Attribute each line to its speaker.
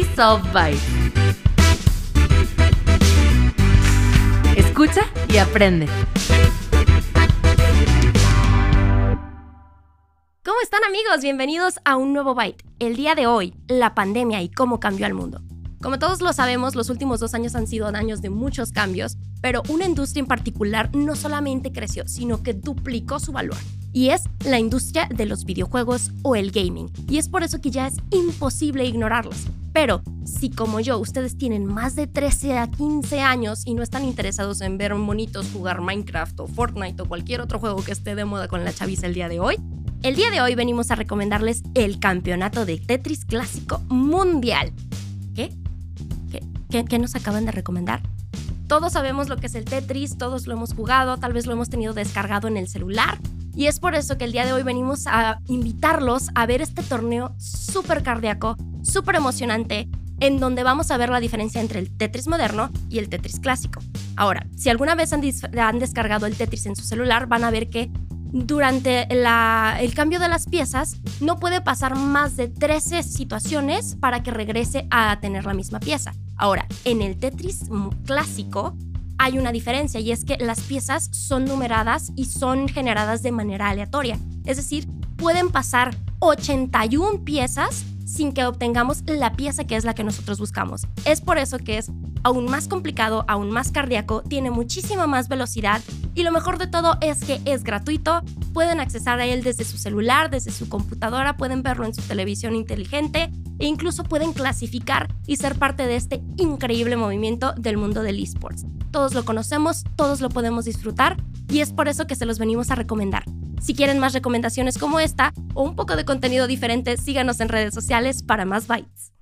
Speaker 1: Soft Bite. Escucha y aprende.
Speaker 2: ¿Cómo están amigos? Bienvenidos a un nuevo Byte. El día de hoy, la pandemia y cómo cambió al mundo. Como todos lo sabemos, los últimos dos años han sido años de muchos cambios, pero una industria en particular no solamente creció, sino que duplicó su valor. Y es la industria de los videojuegos o el gaming. Y es por eso que ya es imposible ignorarlos. Pero si como yo ustedes tienen más de 13 a 15 años y no están interesados en ver monitos jugar Minecraft o Fortnite o cualquier otro juego que esté de moda con la chaviza el día de hoy, el día de hoy venimos a recomendarles el campeonato de Tetris clásico mundial. ¿Qué? ¿Qué, nos acaban de recomendar? Todos sabemos lo que es el Tetris, todos lo hemos jugado, tal vez lo hemos tenido descargado en el celular. Y es por eso que el día de hoy venimos a invitarlos a ver este torneo súper cardíaco, súper emocionante, en donde vamos a ver la diferencia entre el Tetris moderno y el Tetris clásico. Ahora, si alguna vez han, descargado el Tetris en su celular, van a ver que durante el cambio de las piezas no puede pasar más de 13 situaciones para que regrese a tener la misma pieza. Ahora, en el Tetris clásico hay una diferencia y es que las piezas son numeradas y son generadas de manera aleatoria. Es decir, pueden pasar 81 piezas sin que obtengamos la pieza que es la que nosotros buscamos. Es por eso que es aún más complicado, aún más cardíaco, tiene muchísima más velocidad y lo mejor de todo es que es gratuito, pueden accesar a él desde su celular, desde su computadora, pueden verlo en su televisión inteligente e incluso pueden clasificar y ser parte de este increíble movimiento del mundo del esports. Todos lo conocemos, todos lo podemos disfrutar y es por eso que se los venimos a recomendar. Si quieren más recomendaciones como esta o un poco de contenido diferente, síganos en redes sociales para más bytes.